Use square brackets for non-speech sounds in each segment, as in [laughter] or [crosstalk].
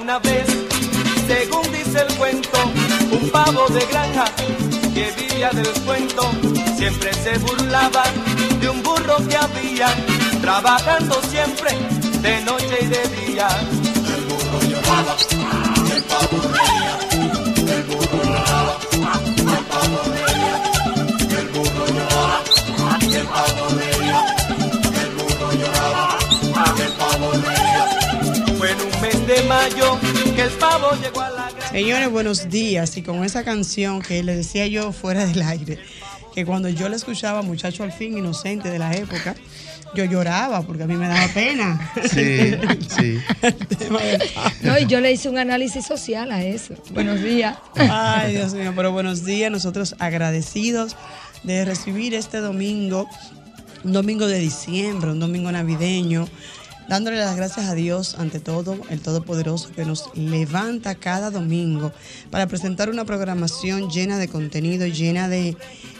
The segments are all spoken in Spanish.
Una vez, según dice el cuento, un pavo de granja que vivía del cuento. Siempre se burlaba de un burro que había, trabajando siempre de noche y de día. El burro lloraba, el pavo reía. De mayo que el pavo llegó a la granja. Señores, buenos días. Y con esa canción que le decía yo fuera del aire, que cuando yo la escuchaba, muchacho al fin inocente de la época, yo lloraba porque a mí me daba pena. [laughs] Sí, sí. [laughs] No, y yo le hice un análisis social a eso. Buenos días. Ay, Dios mío, pero buenos días. Nosotros agradecidos de recibir este domingo, un domingo de diciembre, un domingo navideño, dándole las gracias a Dios ante todo, el Todopoderoso, que nos levanta cada domingo para presentar una programación llena de contenido, llena de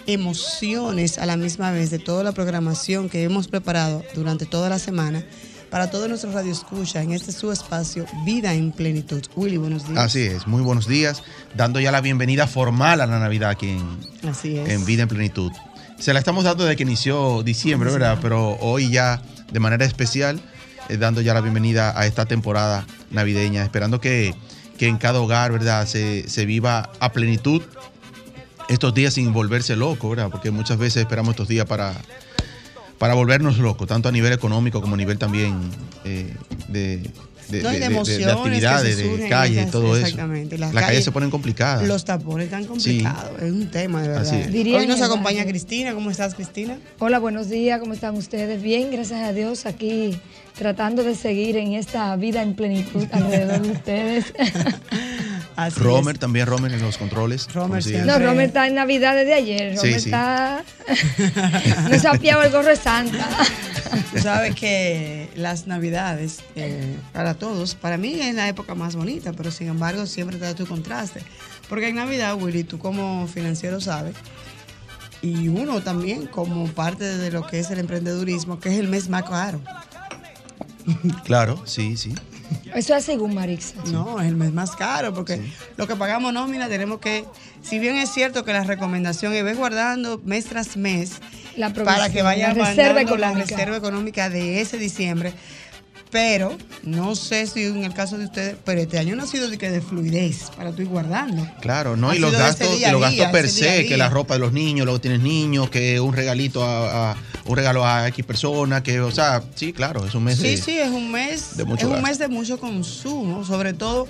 emociones a la misma vez de toda la programación que hemos preparado durante toda la semana. Para todos nuestros radioescuchas en este su espacio Vida en Plenitud. Willy, buenos días. Así es, muy buenos días, dando ya la bienvenida formal a la Navidad aquí en, Así es. en Vida en Plenitud. Se la estamos dando desde que inició diciembre, ¿verdad? Pero hoy ya de manera especial, eh, dando ya la bienvenida a esta temporada navideña, esperando que, que en cada hogar, ¿verdad? Se, se viva a plenitud estos días sin volverse loco, ¿verdad? Porque muchas veces esperamos estos días para, para volvernos locos, tanto a nivel económico como a nivel también eh, de, de, No, y de de- de- de emociones que actividades, de calle, esas- todo eso. exactamente, las Las calles calles- se ponen complicadas. Los tapones están complicados, es un tema de verdad. Hoy nos acompaña. Cristina, ¿cómo estás Cristina? Hola, buenos días. ¿Cómo están ustedes? Bien, gracias a Dios. Aquí tratando de seguir en esta vida en plenitud alrededor de ustedes. [laughs] Así Romer es. también, Romer en los controles. Romer. No. Romer está en Navidad desde ayer. Romer sí. está. [laughs] No se ha apiado el gorro de Santa. Tú sabes que las navidades, eh, para todos, para mí es la época más bonita, pero sin embargo siempre te da tu contraste. Porque en Navidad, Willy, tú como financiero sabes, y uno también como parte de lo que es el emprendedurismo, que es el mes más caro. [laughs] Claro, sí, sí. Eso es según Marixa. No, es el mes más caro, porque lo que pagamos nómina tenemos que, si bien es cierto que la recomendación es guardando mes tras mes La para que vaya la reserva la reserva económica de ese diciembre, pero no sé si en el caso de ustedes, pero este año no ha sido de que de fluidez para tú ir guardando. Claro, ¿no? Ha y los gastos, día y los gastos per día se, que la ropa de los niños, luego tienes niños, que un regalito a, a- un regalo a X personas, que, o sea, sí, claro, es un mes Sí, de- sí, es un mes, de es mucho un gasto. mes de mucho consumo, sobre todo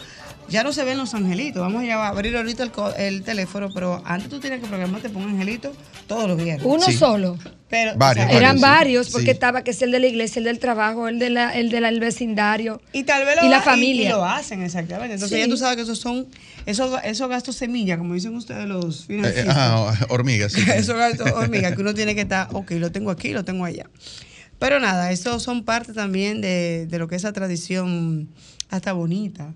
ya no se ven los angelitos. Vamos ya a abrir ahorita el, co- el teléfono, pero antes tú tienes que programarte por un angelito todos los viernes. Uno Sí. solo. Pero, Varios, o sea, Eran sí. varios, porque Sí. estaba que es el de la iglesia, el del trabajo, el, de la, el del vecindario. Y tal vez lo Y la familia. Y, lo hacen, exactamente. Entonces Sí. ya tú sabes que esos son, esos, esos gastos semilla, como dicen ustedes los Eh, eh, financieros. ajá, hormigas, sí. esos gastos [laughs] hormiga, que uno tiene que estar, ok, lo tengo aquí, lo tengo allá. Pero nada, esos son parte también de, de lo que es esa tradición hasta bonita.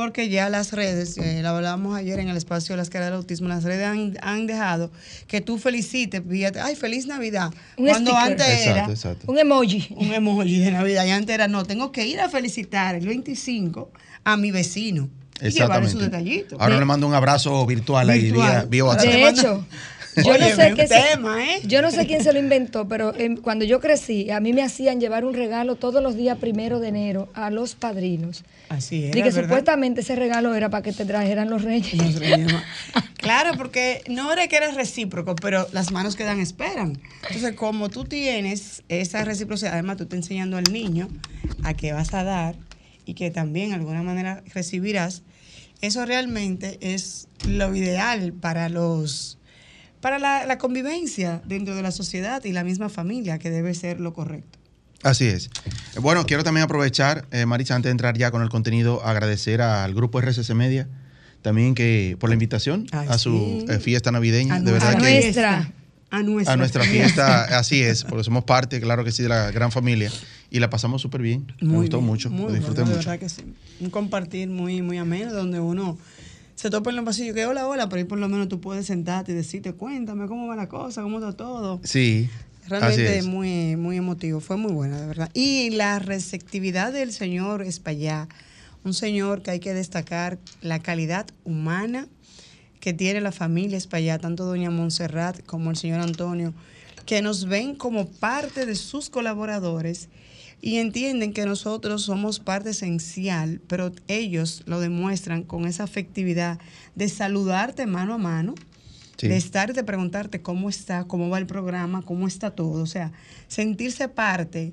Porque ya las redes, eh, lo hablábamos ayer en el espacio de las caras del autismo, las redes han, han dejado que tú felicites, vía- ay, feliz Navidad. Un Cuando sticker. antes Exacto, era, exacto. Un emoji. un emoji de Navidad. Y antes era, no, tengo que ir a felicitar el 25 a mi vecino. Y llevarle su detallito. Ahora le mando un abrazo virtual, ahí Virtual. vía, vía WhatsApp. De hecho, [laughs] yo no sé qué tema, ¿eh? yo no sé quién se lo inventó, pero em, cuando yo crecí, a mí me hacían llevar un regalo todos los días primero de enero a los padrinos. Así y era, que ¿verdad? supuestamente ese regalo era para que te trajeran los reyes. Los reyes [laughs] Claro, porque no era que era recíproco, pero las manos que dan esperan. Entonces, como tú tienes esa reciprocidad, además tú estás enseñando al niño a qué vas a dar y que también de alguna manera recibirás, eso realmente es lo ideal para los para la, la convivencia dentro de la sociedad y la misma familia, que debe ser lo correcto. Así es. Bueno, quiero también aprovechar, eh, Marisa, antes de entrar ya con el contenido, agradecer al grupo RCC Media también que por la invitación Ay, a su sí. eh, fiesta navideña. A de verdad a que nuestra. A nuestra, a nuestra fiesta, así es, porque somos parte, claro que sí, de la gran familia y la pasamos súper bien. Me Muy gustó bien, mucho, muy lo disfruté bueno, de mucho. verdad que sí. Un compartir muy, muy ameno donde uno se topa en los pasillos que hola, hola, pero ahí por lo menos tú puedes sentarte y decirte, cuéntame cómo va la cosa, cómo está todo. Sí, Realmente es. muy, muy emotivo, fue muy buena, de verdad. Y la receptividad del señor Espallá, un señor que hay que destacar la calidad humana que tiene la familia Espallá, tanto doña Montserrat como el señor Antonio, que nos ven como parte de sus colaboradores y entienden que nosotros somos parte esencial, pero ellos lo demuestran con esa afectividad de saludarte mano a mano, Sí. de estar y de preguntarte cómo está, cómo va el programa, cómo está todo. O sea, sentirse parte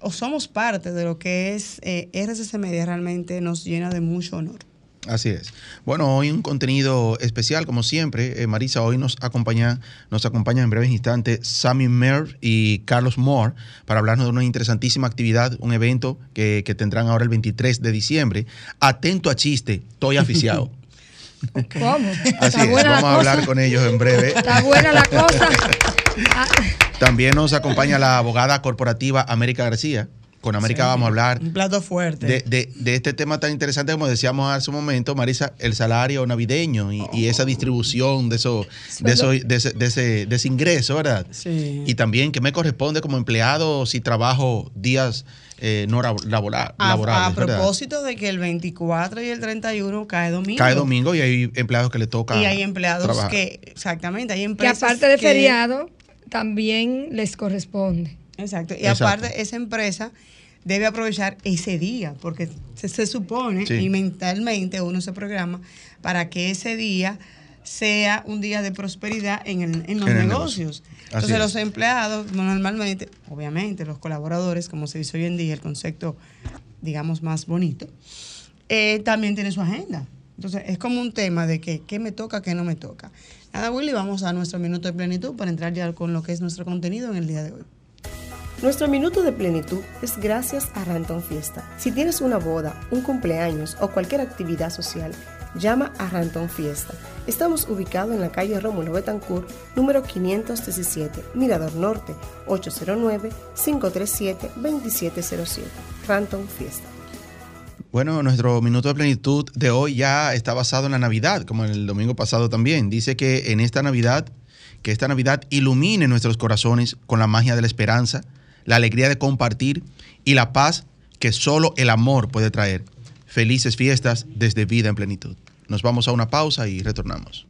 o somos parte de lo que es eh, RCC Media realmente nos llena de mucho honor. Así es. Bueno, hoy un contenido especial, como siempre. Eh, Marisa, hoy nos acompaña, nos acompaña en breves instantes Sammy Mer y Carlos Moore para hablarnos de una interesantísima actividad, un evento que, que tendrán ahora el 23 de diciembre. Atento a chiste, estoy aficiado. [laughs] ¿Cómo? Así es, vamos a hablar cosa. con ellos en breve. Está buena la cosa. [laughs] También nos acompaña la abogada corporativa América García. Con América Sí, vamos a hablar Un plato fuerte. de, de- de este tema tan interesante como decíamos hace un momento, Marisa, el salario navideño y, y esa distribución de eso, de, eso, de, ese, de, ese, de ese ingreso, ¿verdad? Sí. Y también que me corresponde como empleado si trabajo días eh, no a, laborables. a ¿verdad? propósito de que el 24 y el 31 cae domingo. Cae domingo y hay empleados que le toca. Y hay empleados trabajar. que, exactamente, hay que empresas aparte de que- feriado, también les corresponde. Exacto. Y Exacto. aparte, esa empresa debe aprovechar ese día, porque se, se supone Sí. y mentalmente uno se programa para que ese día sea un día de prosperidad en, el- en los En el negocios. negocio. Entonces, es. los empleados, normalmente, obviamente, los colaboradores, como se dice hoy en día, el concepto, digamos, más bonito, eh, también tiene su agenda. Entonces, es como un tema de que qué me toca, qué no me toca. Nada, Willy, vamos a nuestro minuto de plenitud para entrar ya con lo que es nuestro contenido en el día de hoy. Nuestro minuto de plenitud es gracias a Ranton Fiesta. Si tienes una boda, un cumpleaños o cualquier actividad social, llama a Ranton Fiesta. Estamos ubicados en la calle Rómulo Betancourt, número 517, Mirador Norte, 809-537-2707. Ranton Fiesta. Bueno, nuestro minuto de plenitud de hoy ya está basado en la Navidad, como el domingo pasado también. Dice que en esta Navidad, que esta Navidad ilumine nuestros corazones con la magia de la esperanza, la alegría de compartir y la paz que solo el amor puede traer. Felices fiestas desde Vida en Plenitud. Nos vamos a una pausa y retornamos.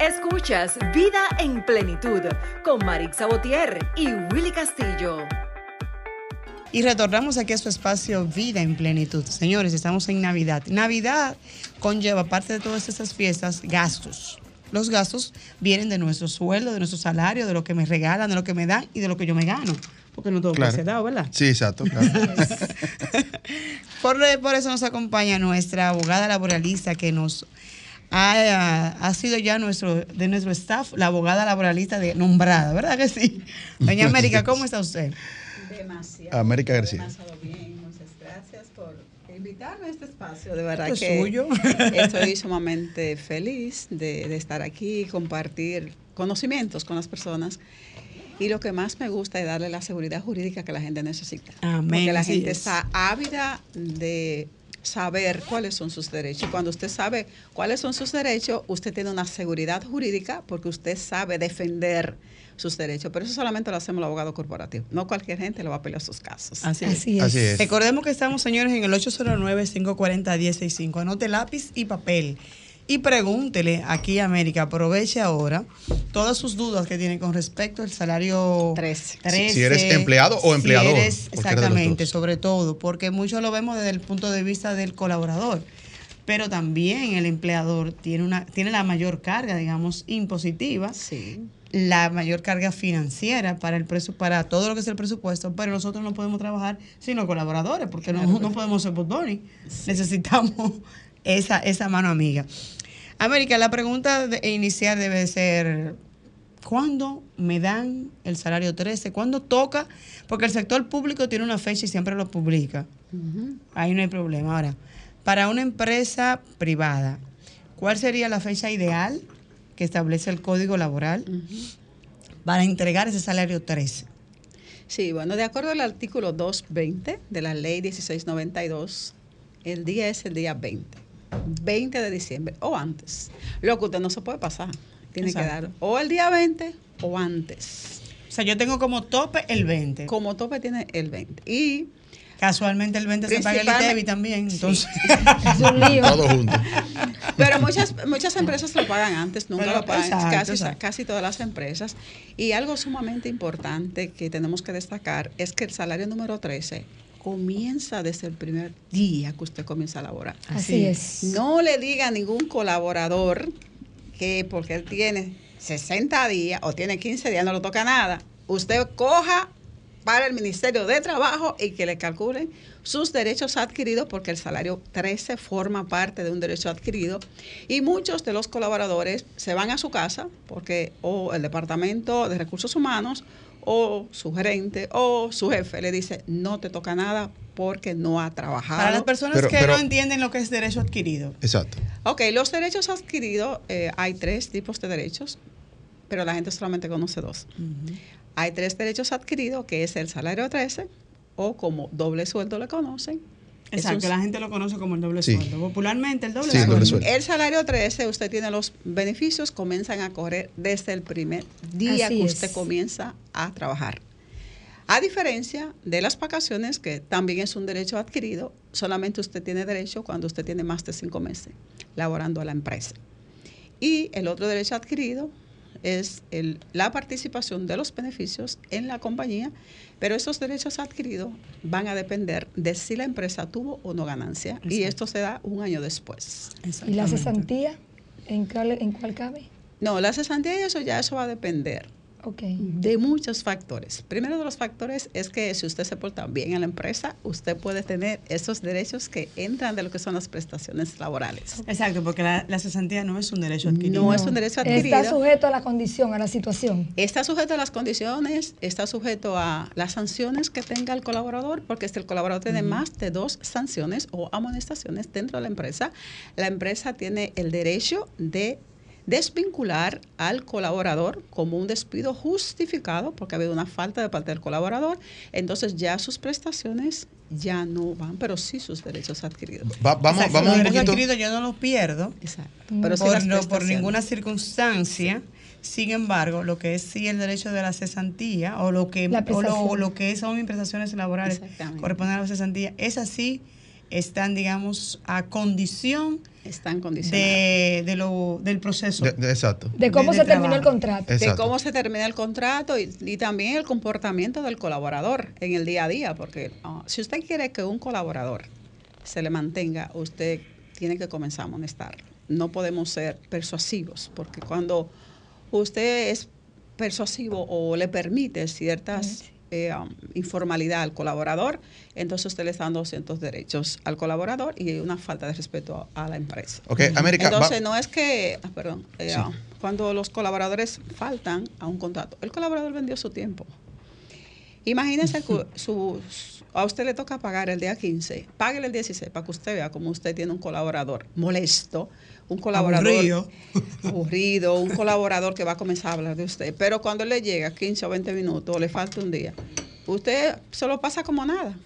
Escuchas Vida en Plenitud con Marix Sabotier y Willy Castillo. Y retornamos aquí a su espacio Vida en Plenitud. Señores, estamos en Navidad. Navidad conlleva, aparte de todas estas fiestas, gastos. Los gastos vienen de nuestro sueldo, de nuestro salario, de lo que me regalan, de lo que me dan y de lo que yo me gano. Porque no todo puede ser dado, ¿verdad? Sí, exacto. claro. [laughs] Por, por eso nos acompaña nuestra abogada laboralista que nos ha, ha sido ya nuestro de nuestro staff, la abogada laboralista de, nombrada, ¿verdad que sí? Doña América, ¿cómo está usted? Demasiado. América García. Demasiado bien. Muchas gracias por invitarme a este espacio. De verdad Esto es que suyo. [laughs] estoy sumamente feliz de, de estar aquí y compartir conocimientos con las personas. Y lo que más me gusta es darle la seguridad jurídica que la gente necesita. Amén, Porque la gente es. está ávida de saber cuáles son sus derechos. Y cuando usted sabe cuáles son sus derechos, usted tiene una seguridad jurídica porque usted sabe defender sus derechos. Pero eso solamente lo hacemos los abogados corporativos. No cualquier gente le va a pelear sus casos. Así es. Así es. Así es. Recordemos que estamos, señores, en el 809-540-165. Anote lápiz y papel. Y pregúntele aquí a América, aproveche ahora todas sus dudas que tiene con respecto al salario 13. Si- si eres empleado o empleador, Si eres- exactamente, sobre todo, porque muchos lo vemos desde el punto de vista del colaborador. Pero también el empleador tiene, una, tiene la mayor carga, digamos, impositiva Sí. la mayor carga financiera para el presu para todo lo que es el presupuesto, pero nosotros no podemos trabajar sin los colaboradores, porque no, no podemos ser botoni. Necesitamos [laughs] esa, esa mano amiga. América, la pregunta de- inicial debe ser ¿cuándo me dan el salario 13? ¿Cuándo toca? Porque el sector público tiene una fecha y siempre lo publica. Ahí no hay problema. Ahora, para una empresa privada, ¿cuál sería la fecha ideal que establece el código laboral para entregar ese salario 13? Sí, bueno, de acuerdo al artículo 220 de la ley 1692, el día es el día 20, 20 de diciembre o antes. Lo que usted no se puede pasar, tiene que dar o el día 20 o antes. O sea, yo tengo como tope el 20. Como tope tiene el 20. Y Casualmente el 20 se paga el ITEVI también, entonces... [laughs] Es un lío. Todo junto. Pero muchas, muchas empresas lo pagan antes, nunca Pero, lo pagan, exacto, casi, exacto. casi todas las empresas. Y algo sumamente importante que tenemos que destacar es que el salario número 13 comienza desde el primer día que usted comienza a laborar. Así es. No le diga a ningún colaborador que porque él tiene 60 días o tiene 15 días no le toca nada. Usted coja para el Ministerio de Trabajo y que le calculen sus derechos adquiridos porque el salario 13 forma parte de un derecho adquirido y muchos de los colaboradores se van a su casa porque o el Departamento de Recursos Humanos o su gerente o su jefe le dice no te toca nada porque no ha trabajado. Para las personas Pero- que pero- no entienden lo que es derecho adquirido. Exacto. Ok, los derechos adquiridos, eh, hay tres tipos de derechos, pero la gente solamente conoce dos. Hay tres derechos adquiridos, que es el salario 13, o como doble sueldo le conocen. Es Exacto, un- la gente lo conoce como el doble Sí. sueldo. Popularmente el doble Sí, el sueldo. doble sueldo. El salario 13, usted tiene los beneficios, comienzan a correr desde el primer día Así que es. usted comienza a trabajar. A diferencia de las vacaciones, que también es un derecho adquirido, solamente usted tiene derecho cuando usted tiene más de cinco meses laborando a la empresa. Y el otro derecho adquirido es el- la participación de los beneficios en la compañía, pero esos derechos adquiridos van a depender de si la empresa tuvo o no ganancia, y esto se da un año después. ¿Y la cesantía? ¿En cuál, ¿En cuál cabe? No, la cesantía y eso ya eso va a depender Ok. de muchos factores. Primero de los factores es que si usted se porta bien en la empresa, usted puede tener esos derechos que entran de lo que son las prestaciones laborales. Exacto, porque la, la cesantía no es un derecho adquirido. No es un derecho adquirido. Está sujeto a la condición, a la situación. Está sujeto a las condiciones, está sujeto a las sanciones que tenga el colaborador, porque si el colaborador tiene más de dos sanciones o amonestaciones dentro de la empresa, la empresa tiene el derecho de desvincular al colaborador como un despido justificado, porque ha habido una falta de parte del colaborador, entonces ya sus prestaciones ya no van, pero sí sus derechos adquiridos. Va- vamos Exacto, vamos los derechos poquito. adquiridos yo no los pierdo Exacto. Pero por, no- por ninguna circunstancia. Sin embargo, lo que es sí el derecho de la cesantía o lo que o lo, lo que son mis prestaciones laborales corresponden a la cesantía, esas sí están, digamos, a condición están de, de lo, del proceso. De- de- exacto. De cómo De- se de terminó el contrato. de cómo se termina el contrato y, y también el comportamiento del colaborador en el día a día, porque ah, si usted quiere que un colaborador se le mantenga, usted tiene que comenzar a amonestarlo. No podemos ser persuasivos, porque cuando usted es persuasivo o le permite ciertas eh, um, informalidad al colaborador, entonces usted le está dando ciertos derechos al colaborador y una falta de respeto a, a la empresa. Ok, América. Entonces, no es que, ah, perdón, eh, Sí. ah, cuando los colaboradores faltan a un contrato, el colaborador vendió su tiempo. Imagínese que su, a usted le toca pagar el día 15, páguele el 16 para que usted vea cómo usted tiene un colaborador molesto, un colaborador Aburrido. aburrido, un colaborador que va a comenzar a hablar de usted. Pero cuando le llega 15 o 20 minutos o le falta un día, usted se lo pasa como nada.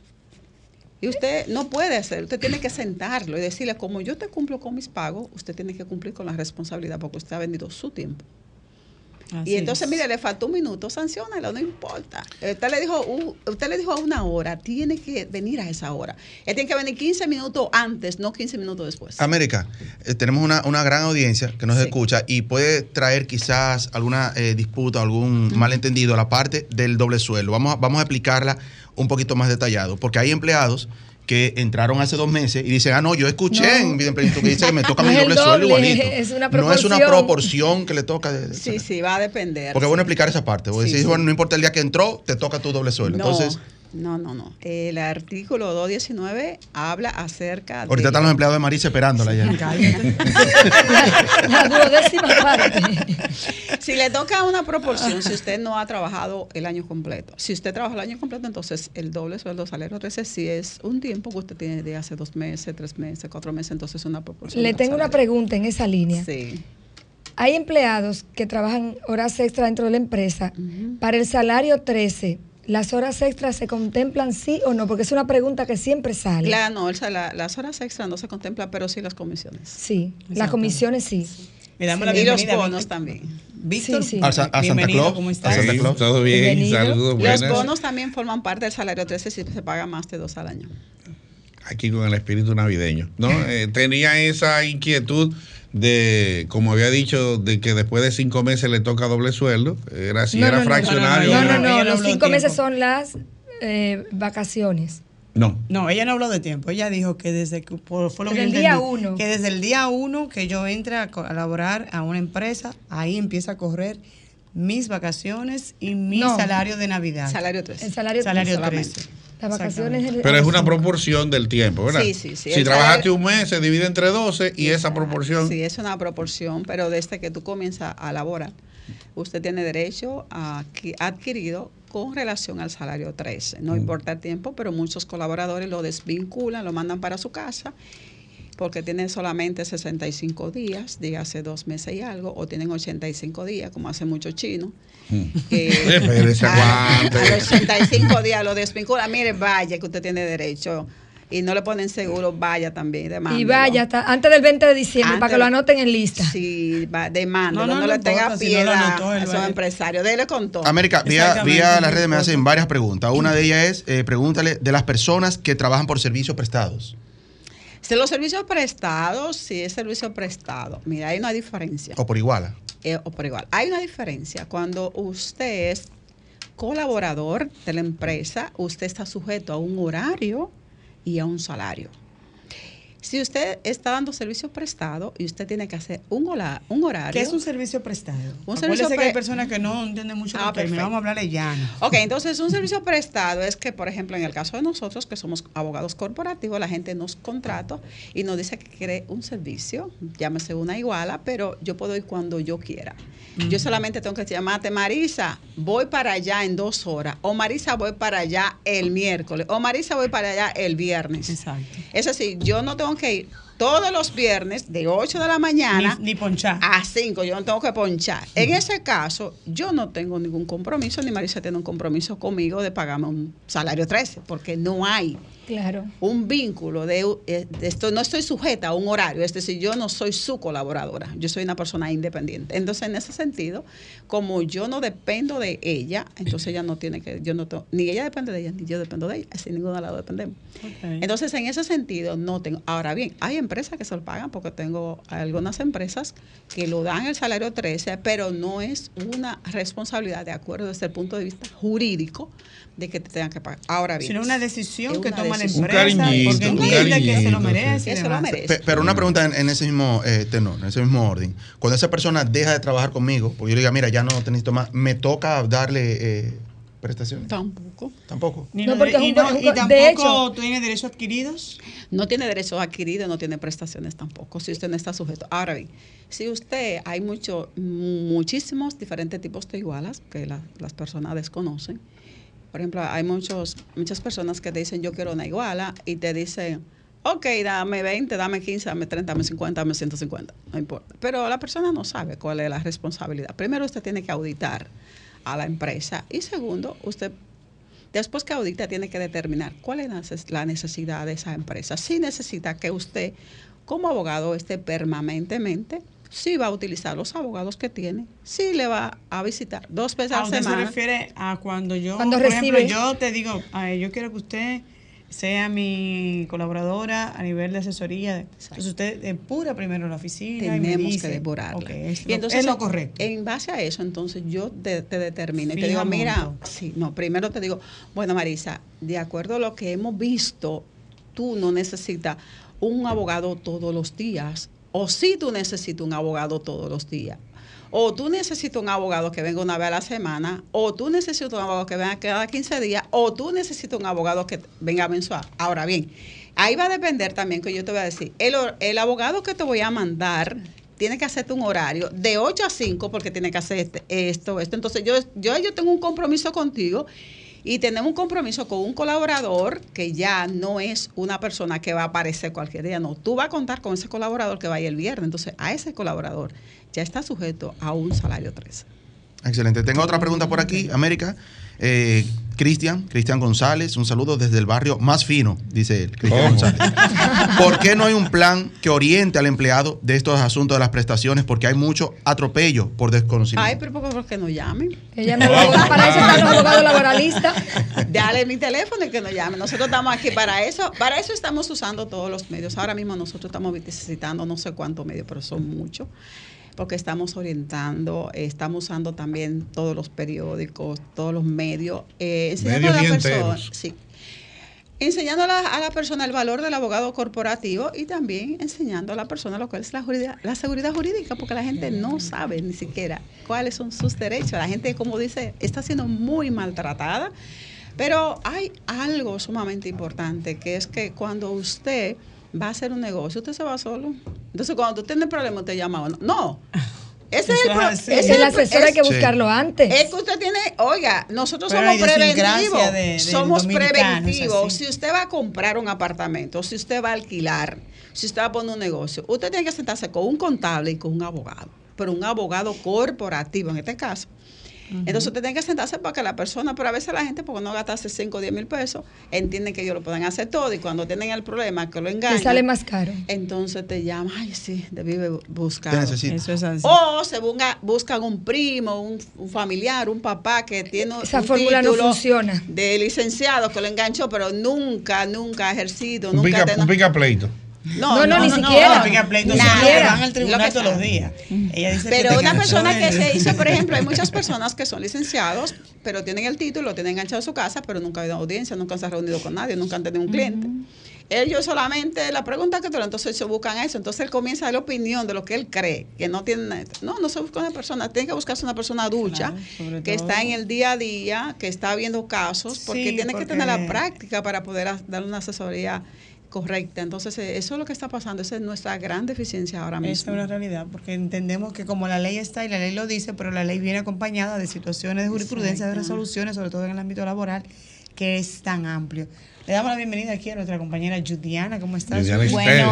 Y usted no puede hacer, usted tiene que sentarlo y decirle, como yo te cumplo con mis pagos, usted tiene que cumplir con la responsabilidad porque usted ha vendido su tiempo. Así y entonces, es. mire, le faltó un minuto, sancionalo, no importa. Usted le dijo, uh, usted le dijo a una hora, tiene que venir a esa hora. Él tiene que venir 15 minutos antes, no 15 minutos después. América, eh, tenemos una, una gran audiencia que nos Sí. escucha y puede traer quizás alguna eh, disputa, algún malentendido a la parte del doble sueldo. Vamos a, vamos a explicarla un poquito más detallado, porque hay empleados que entraron hace dos meses y dicen, ah, no, yo escuché No. en Plenitud que dice que me [laughs] toca mi doble sueldo igualito. es una No es una proporción. que le toca. de- Sí, sí, va a depender. Porque es bueno explicar esa parte. Porque Sí, sí. bueno, no importa el día que entró, te toca tu doble sueldo. No, Entonces, No, no, no. El artículo 219 habla acerca Ahorita de... están los empleados de Marisa esperándola ya. [laughs] La duodécima parte. Si le toca una proporción, si usted no ha trabajado el año completo. Si usted trabaja el año completo, entonces el doble sueldo salario 13, si es un tiempo que usted tiene de hace dos meses, tres meses, cuatro meses, entonces es una proporción. Le tengo una pregunta en esa línea. Sí. Hay empleados que trabajan horas extra dentro de la empresa. Para el salario 13, ¿las horas extras se contemplan sí o no? Porque es una pregunta que siempre sale. Claro, no, las horas extras no se contemplan, pero sí las comisiones. Sí, las comisiones sí. Le damos la y los bonos también. Víctor, Sí, sí. A, Sa- a Santa bienvenido, Claus. ¿cómo a estás? Santa Sí, Claus. todo bien, Bienvenido. saludos, Los bonos también forman parte del salario 13 si se paga más de dos al año. Aquí con el espíritu navideño. ¿no? [laughs] Eh, tenía esa inquietud de, como había dicho, de que después de cinco meses le toca doble sueldo. Era si No, era no, fraccionario. No, o no, no. Los cinco meses son las eh, vacaciones. No. No, ella no habló de tiempo. Ella dijo que desde que por- fue lo que Desde el día uno. Que desde el día uno que yo entre a colaborar a una empresa, ahí empieza a correr mis vacaciones y mi No. salario de Navidad. Salario 13. El salario, salario solamente. 13. Las vacaciones. Pero es una proporción del tiempo, ¿verdad? Sí, sí, sí. Si El trabajaste salario- un mes, se divide entre 12 y esa proporción. Sí, es una proporción, pero desde que tú comienzas a laborar, usted tiene derecho a adqui- adquirido con relación al salario 13. No importa el tiempo, pero muchos colaboradores lo desvinculan, lo mandan para su casa porque tienen solamente 65 días, dígase dos meses y algo, o tienen 85 días, como hace muchos chinos. que [laughs] Espérese, a, aguante. a los 85 días lo desvinculan. Mire, vaya que usted tiene derecho. Y no le ponen seguro, vaya también, Y demándelo. vaya, hasta antes del 20 de diciembre, Antes para que lo anoten en lista. Sí, va, demándelo, No, no, no, le no tenga si no piedad él a esos empresarios. Dele con todo. América, vía, vía no las redes me hacen varias preguntas. Una de ellas es, eh, pregúntale de las personas que trabajan por servicios prestados. Si los servicios prestados, si es servicio prestado, mira, hay una diferencia. O por iguala. Eh, o por igual, hay una diferencia. Cuando usted es colaborador de la empresa, usted está sujeto a un horario y a un salario. Si usted está dando servicio prestado y usted tiene que hacer un, hola- un horario. ¿Qué es un servicio prestado? Un servicio que pre- hay personas que no entienden mucho Ah, perfecto. Vamos a hablarle llano. Ok, entonces un servicio prestado es que, por ejemplo, en el caso de nosotros, que somos abogados corporativos, la gente nos contrata y nos dice que quiere un servicio, llámese una iguala, pero yo puedo ir cuando yo quiera. Yo solamente tengo que llamarte, Marisa, voy para allá en dos horas, o Marisa, voy para allá el miércoles, o Marisa, voy para allá el viernes. Exacto. Es decir, yo no tengo que ir todos los viernes de 8 de la mañana Ni, ni ponchar. a 5, yo no tengo que ponchar. En ese caso, yo no tengo ningún compromiso, ni Marisa tiene un compromiso conmigo de pagarme un salario 13, porque no hay Claro. un vínculo de, eh, de esto, no estoy sujeta a un horario, es decir, yo no soy su colaboradora, yo soy una persona independiente. Entonces, en ese sentido, como yo no dependo de ella, entonces ella no tiene que, yo no tengo, ni ella depende de ella, ni yo dependo de ella, así ninguno lado dependemos. Entonces, en ese sentido, no tengo. Ahora bien, hay empresas que se lo pagan porque tengo algunas empresas que lo dan el salario 13, pero no es una responsabilidad de acuerdo desde el punto de vista jurídico de que te tengan que pagar. Ahora bien, Sino una decisión que una la empresa cariñito, porque entiende que se lo merece. sí. y demás. pero una pregunta en, en ese mismo eh, tenor, en ese mismo orden. Cuando esa persona deja de trabajar conmigo, porque yo le diga, mira, ya no te necesito más, ¿me toca darle eh, prestaciones? tampoco. Tampoco. Ni No, porque y, no- de tampoco hecho- tiene derechos adquiridos. No tiene derechos adquiridos, no tiene prestaciones tampoco, si usted no está sujeto. Ahora bien, si usted, hay mucho, muchísimos diferentes tipos de igualas que la- las personas desconocen. Por ejemplo, hay muchos, muchas personas que te dicen yo quiero una iguala y te dicen, ok, dame 20, dame 15, dame 30, dame 50, dame 150, no importa. Pero la persona no sabe cuál es la responsabilidad. Primero usted tiene que auditar a la empresa y segundo, usted Después que audita, tiene que determinar cuál es la neces- la necesidad de esa empresa. Si necesita que usted, como abogado, esté permanentemente, si va a utilizar los abogados que tiene, si le va a visitar dos veces ¿A a usted se semana. refiere a cuando yo, Cuando por ejemplo, yo te digo, "Ay, yo quiero que usted sea mi colaboradora a nivel de asesoría. Entonces usted depura primero la oficina y me Tenemos dice, que depurarla. es, y lo, entonces, es lo correcto. En base a eso, entonces yo de- te determino y te digo, mira, sí, no, primero te digo, bueno, Marisa, de acuerdo a lo que hemos visto, tú no necesitas un abogado todos los días, o sí tú necesitas un abogado todos los días. O tú necesitas un abogado que venga una vez a la semana, o tú necesitas un abogado que venga cada 15 días, o tú necesitas un abogado que venga mensual. Ahora bien, ahí va a depender también que yo te voy a decir, el abogado que te voy a mandar tiene que hacerte un horario de 8 a 5 porque tiene que hacer este- esto, esto. Entonces yo, yo, yo tengo un compromiso contigo y tenemos un compromiso con un colaborador que ya no es una persona que va a aparecer cualquier día, no, tú vas a contar con ese colaborador que va a ir el viernes. Entonces a ese colaborador ya está sujeto a un salario 13. Excelente. Tengo otra pregunta por aquí, América. Eh, Cristian, Cristian González, un saludo desde el barrio más fino, dice él, Cristian. González. ¿Por qué no hay un plan que oriente al empleado de estos asuntos de las prestaciones? Porque hay mucho atropello por desconocimiento. Ay, pero ¿por qué- no llamen? Ella me abogada, para eso están los abogados laboralistas. Dale mi teléfono y que nos llamen. Nosotros estamos aquí para eso. Para eso estamos usando todos los medios. Ahora mismo nosotros estamos necesitando no sé cuántos medios, pero son muchos. Porque estamos orientando, estamos usando también todos los periódicos, todos los medios. eh, enseñando a la persona. Sí. Enseñando a la, a la persona el valor del abogado corporativo y también enseñando a la persona lo que es la, juridad- la seguridad jurídica, porque la gente no sabe ni siquiera cuáles son sus derechos. La gente, como dice, está siendo muy maltratada. Pero hay algo sumamente importante, que es que cuando usted va a hacer un negocio, usted se va solo. Entonces, cuando tú tienes problemas, usted llama a uno. No. Ese es el, pro- ese Es el el- asesor, hay que Sí. buscarlo antes. es que usted tiene, oiga, nosotros Pero somos preventivos. de- somos preventivos. así. Si usted va a comprar un apartamento, si usted va a alquilar, si usted va a poner un negocio, usted tiene que sentarse con un contable y con un abogado, pero un abogado corporativo en este caso. Entonces usted tiene que sentarse para que la persona, pero a veces la gente, porque no gastarse 5 o 10 mil pesos, entienden que ellos lo pueden hacer todo y cuando tienen el problema que lo engañan, Te sale más caro. entonces te llaman, ay sí, debí buscar. Te necesito. Eso es así. O se busca, buscan un primo, un, un familiar, un papá que tiene Esa un fórmula no funciona. de licenciado que lo enganchó, pero nunca, nunca ha ejercido, Un nunca pica, un pica pleito. No, no, ni siquiera. No, pleito, Nada. siempre van al Lo tribunal que todos los días. Ella dice que Pero te una persona que se hizo, por ejemplo, hay muchas personas que son licenciados, pero tienen el título, lo tienen enganchado en su casa, pero nunca han ido a audiencia, nunca se han reunido con nadie, nunca han tenido un cliente. Ellos solamente, la pregunta que tú entonces se buscan eso, entonces él comienza a dar la opinión de lo que él cree, que no tiene, no, no se busca una persona, tiene que buscarse una persona ducha, Claro, que todo. está en el día a día, que está viendo casos, porque Sí, tiene que porque- tener la práctica para poder dar una asesoría correcta. Entonces, eh, eso es lo que está pasando, esa es nuestra gran deficiencia ahora Esa mismo. es una realidad, porque entendemos que como la ley está y la ley lo dice, pero la ley viene acompañada de situaciones de jurisprudencia, de resoluciones, sobre todo en el ámbito laboral, que es tan amplio. Le damos la bienvenida aquí a nuestra compañera Judiana. ¿Cómo estás? Buenos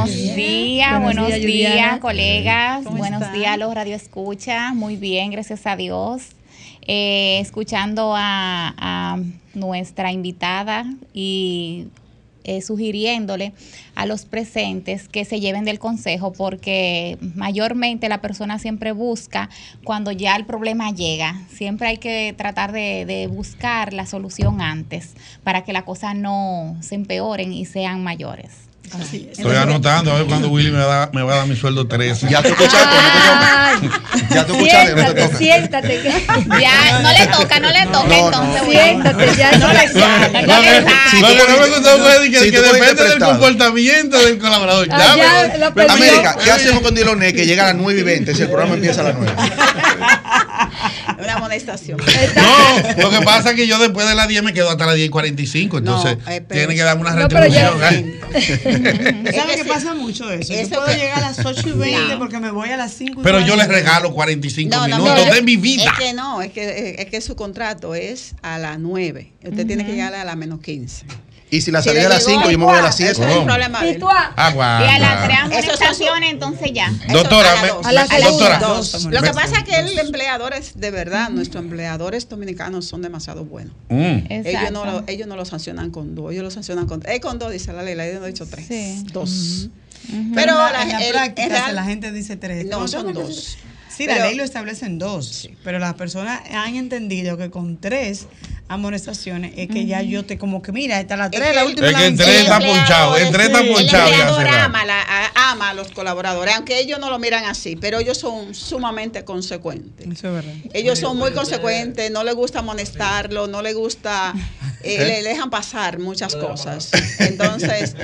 días, Buenos buenos días, colegas. ¿Cómo Buenos están? días, los Radio Escucha. Muy bien, gracias a Dios. Eh, escuchando a, a nuestra invitada y eh, sugiriéndole a los presentes que se lleven del consejo porque mayormente la persona siempre busca cuando ya el problema llega. Siempre hay que tratar de, de buscar la solución antes para que las cosas no se empeoren y sean mayores. Así es. Estoy anotando a ver cuando Willy me, da, me va a dar mi sueldo 13. Ya tú escuchaste, te toca. Ya tú escuchaste, no te siéntate, toca. siéntate. Ya, no le toca, no le toca no, entonces. no. Siéntate, ya. No le sale, no le. Si Lo que no me gustó fue que, depende del comportamiento del colaborador. Ah, Ya, ya. América, ¿qué hacemos con Diloné que llega a las 9 y 20 si el programa empieza a las 9? [laughs] Una amonestación. [laughs] No, lo que pasa es que yo después de las 10 me quedo hasta las 10 y 45, entonces No, eh, tiene que darme una retribución. ¿eh? [laughs] ¿Sabes que qué pasa mucho eso? Eso yo puedo que- llegar a las 8 y 20 No. porque me voy a las 5 y Pero yo les 40. regalo 45 No, no, minutos de mi vida. Es que no, es que, es que su contrato es a las 9. Usted tiene que llegar a las menos 15. Y si la Si salida le a las llegó 5, yo me voy a las Ese 7. es el ¿Cómo? problema de él. Tituá. Aguanta. Y a las tres Esos son su- amonestaciones, entonces ya. Doctora, a las me- dos. A. Lo que pasa es que el empleador es de verdad, nuestros empleadores dominicanos son demasiado buenos. Mm. Ellos no, lo, ellos no lo sancionan con dos, ellos lo sancionan con tres. con dos, dice la ley, la ley no ha dicho tres. Sí. Dos. Pero Pero en la, la, en la el- práctica se la gente dice 3. No, son dos. Sí, la Pero- ley lo establece en dos, pero las personas han entendido que con tres amonestaciones es que ya yo te como que mira, esta es la Es tres, que la el- última Es que vencida. tres está ponchado, es- tres está el ponchado ama, la- a- ama a los colaboradores, aunque ellos no lo miran así, pero ellos son sumamente consecuentes. Eso es verdad. Ellos son muy consecuentes, no les gusta amonestarlo, no les gusta, [laughs] eh, le dejan pasar muchas cosas. Entonces,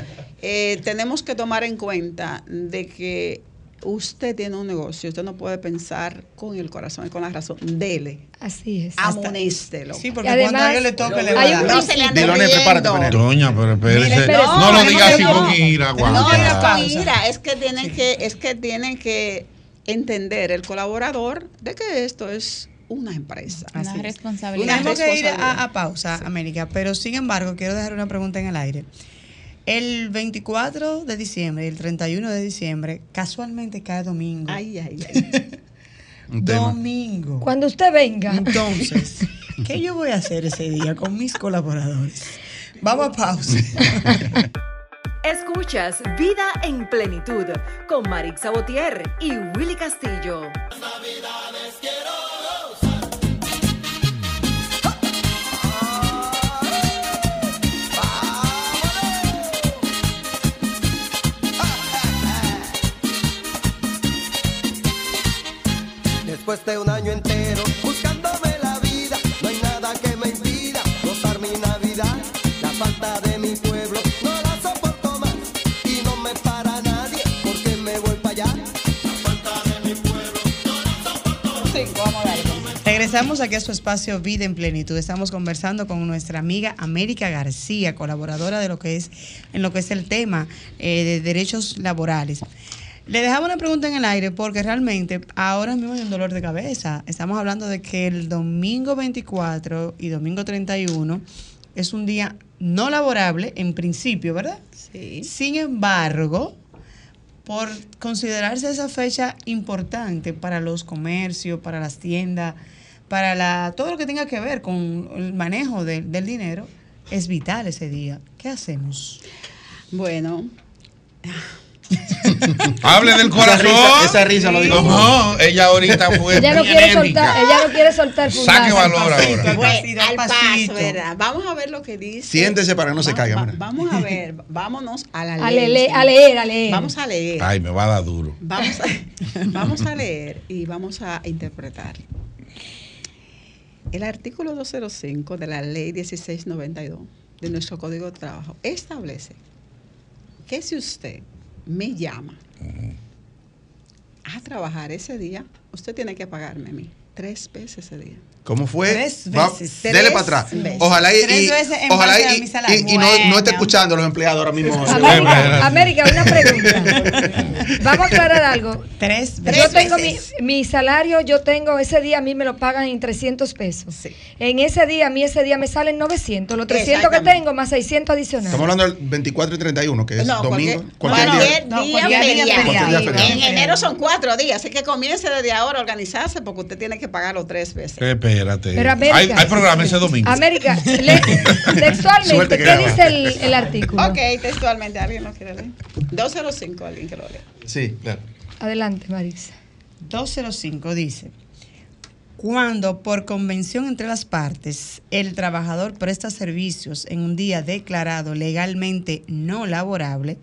eh, tenemos que tomar en cuenta de que usted tiene un negocio, usted no puede pensar con el corazón y con la razón. Dele, Así es. amonéstelo. Sí, porque además, cuando a alguien le toque, le va a dar. No se le prepárate. Doña, pero espérese. Mire, No, espérese. lo diga así No, con ira, No, guau. no es pausa. con ira, es que tienen que, es que tienen que entender el colaborador de que esto es una empresa. Una Así es. responsabilidad. Tenemos que ir a pausa, América, pero sin embargo quiero dejar una pregunta en el aire. El 24 de diciembre y el 31 de diciembre casualmente cae domingo. Ay, ay, ay. [laughs] Domingo. Cuando usted venga. Entonces, [laughs] ¿qué yo voy a hacer ese día con mis colaboradores? Vamos a pausa. [laughs] Escuchas Vida en Plenitud con Marix Sabotier y Willy Castillo. Después de un año entero buscándome la vida, no hay nada que me impida gozar mi Navidad. La falta de mi pueblo no la soporto más y no me para nadie porque me voy para allá. Regresamos aquí a su espacio Vida en Plenitud. Estamos conversando con nuestra amiga América García, colaboradora de lo que es en lo que es el tema eh, de derechos laborales. Le dejamos una pregunta en el aire porque realmente ahora mismo hay un dolor de cabeza. Estamos hablando de que el domingo 24 y domingo 31 es un día no laborable en principio, ¿verdad? Sí. Sin embargo, por considerarse esa fecha importante para los comercios, para las tiendas, para la, todo lo que tenga que ver con el manejo de- del dinero, es vital ese día. ¿Qué hacemos? Bueno, [laughs] Hable del Esa corazón. risa, esa risa lo digo. No, ella ahorita fue Ella no quiere soltar, ella no quiere soltar Saque valor Pasito, ahora. al bueno, paso, pasito. ¿verdad? Vamos a ver lo que dice. Siéntese para que no se Va- caiga, va- vamos a ver, [laughs] vámonos a la A, ley. a leer, a leer. Vamos a leer. Ay, me va a dar duro. Vamos a, [laughs] vamos a leer y vamos a interpretar. El artículo 205 de la ley 1692 de nuestro Código de Trabajo establece que si usted me llama a trabajar ese día, usted tiene que pagarme a mí tres veces ese día. ¿Cómo fue? Tres Va- veces. dele para atrás. veces. Ojalá y, Tres y- veces en ojalá y, mi salario. y- y no, no esté escuchando a los empleados ahora mismo. [laughs] América, América, una pregunta. [laughs] Vamos a aclarar algo. Tres Yo veces. tengo mi, veces. mi salario, yo tengo ese día a mí me lo pagan en 300 pesos. Sí. En ese día, a mí ese día me salen 900. Los 300 que tengo más 600 adicionales. Estamos hablando del 24 y 31, que es No, domingo. cualquier- Cualquier. No, día cualquier día feriado. En enero son cuatro días, así que comience desde ahora a organizarse porque usted tiene que pagarlo tres veces. Espérate. Pero América- hay, hay programa ese domingo. América, [laughs] le- textualmente, ¿qué dice el, el artículo? Ok, textualmente, ¿alguien lo quiere leer? 205, alguien que lo lea. Sí, claro. Adelante, Marisa. 205 dice, cuando por convención entre las partes el trabajador presta servicios en un día declarado legalmente no laborable,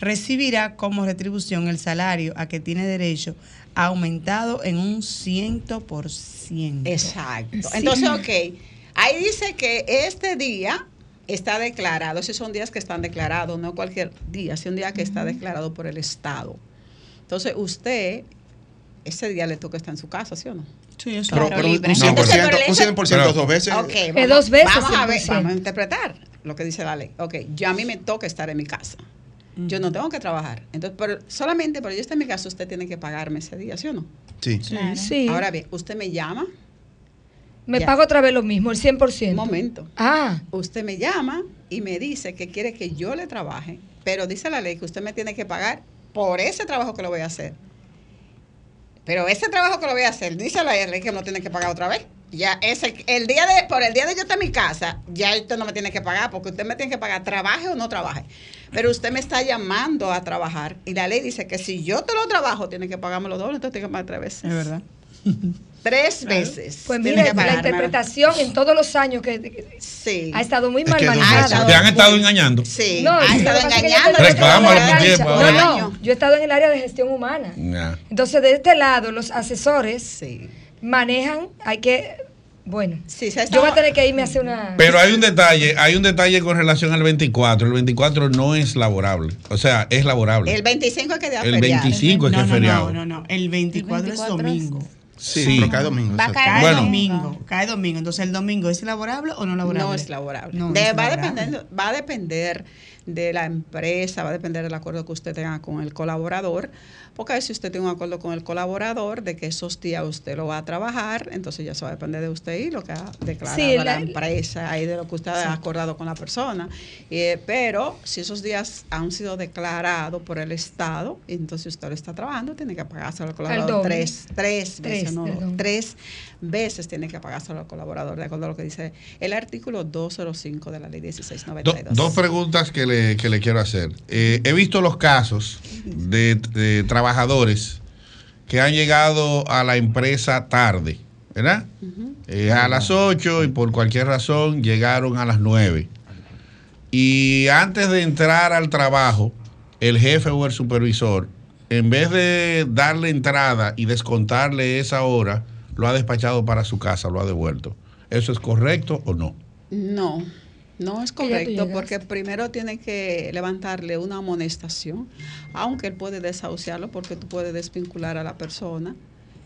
recibirá como retribución el salario a que tiene derecho aumentado en un 100%. Exacto. Sí. Entonces, ok, ahí dice que este día está declarado, esos son días que están declarados, no cualquier día, es un día que está declarado por el Estado. Entonces, usted, ese día le toca estar en su casa, ¿sí o no? Sí, eso Pero, pero un, libre. un 100%, Entonces, pero le un dice- 100% Pero- dos veces. Ok, Eh, dos veces Vamos a ver, 100%. vamos a interpretar lo que dice la ley. Ok, yo a mí me toca estar en mi casa. Yo no tengo que trabajar. Entonces, pero solamente por yo estar en mi casa, usted tiene que pagarme ese día, ¿sí o no? Sí. Claro. Sí. Ahora bien, usted me llama, me ya. pago otra vez lo mismo, el 100%. un momento. Ah, Usted me llama y me dice que quiere que yo le trabaje, pero dice la ley que usted me tiene que pagar por ese trabajo que lo voy a hacer. Pero ese trabajo que lo voy a hacer, dice la ley que me lo tiene que pagar otra vez. Ya ese el día de por el día de yo estar en mi casa, ya usted no me tiene que pagar porque usted me tiene que pagar trabaje o no trabaje. Pero usted me está llamando a trabajar y la ley dice que si yo te lo trabajo, tiene que pagarme los doble, entonces tiene que pagar tres veces. es verdad. Tres veces. pues mire, la interpretación en todos los años que, que- Sí. ha estado muy Es mal que manejada. Te han estado engañando. Sí, No, ha lo estado pasa es que yo engañando. No, no, yo he estado en el área de gestión humana. Entonces, de este lado, los asesores Sí. manejan, hay que Bueno, Sí, yo voy a tener que irme a hacer una... Pero hay un detalle, hay un detalle con relación al 24. El 24 no es laborable. O sea, es laborable. El 25 es que El feriado. 25 es que no, es no, feriado. no, no, no. El 24, El 24 es domingo. Sí, Sí. pero cae domingo. Va a caer Cae Bueno. domingo, cae domingo. Entonces, ¿el domingo es laborable o no laborable? No es laborable. No, no De- es va, a laborable. depender, va a depender de la empresa, va a depender del acuerdo que usted tenga con el colaborador, porque si usted tiene un acuerdo con el colaborador de que esos días usted lo va a trabajar, entonces ya se va a depender de usted y lo que ha declarado Sí, la, la- empresa y de lo que usted ha acordado con la persona. Eh, pero si esos días han sido declarados por el Estado, entonces usted lo está trabajando, tiene que pagárselo al colaborador tres, tres veces, no, tres veces tiene que pagárselo al colaborador, de acuerdo a lo que dice el artículo 205 de la ley Do- 1692. dos preguntas que le, que le quiero hacer. Eh, he visto los casos de, de trabajadores que han llegado a la empresa tarde, ¿verdad? Eh, a las 8 y por cualquier razón llegaron a las 9. Y antes de entrar al trabajo, el jefe o el supervisor, en vez de darle entrada y descontarle esa hora, lo ha despachado para su casa, lo ha devuelto. ¿Eso es correcto o no? No, no es correcto porque primero tiene que levantarle una amonestación, aunque él puede desahuciarlo porque tú puedes desvincular a la persona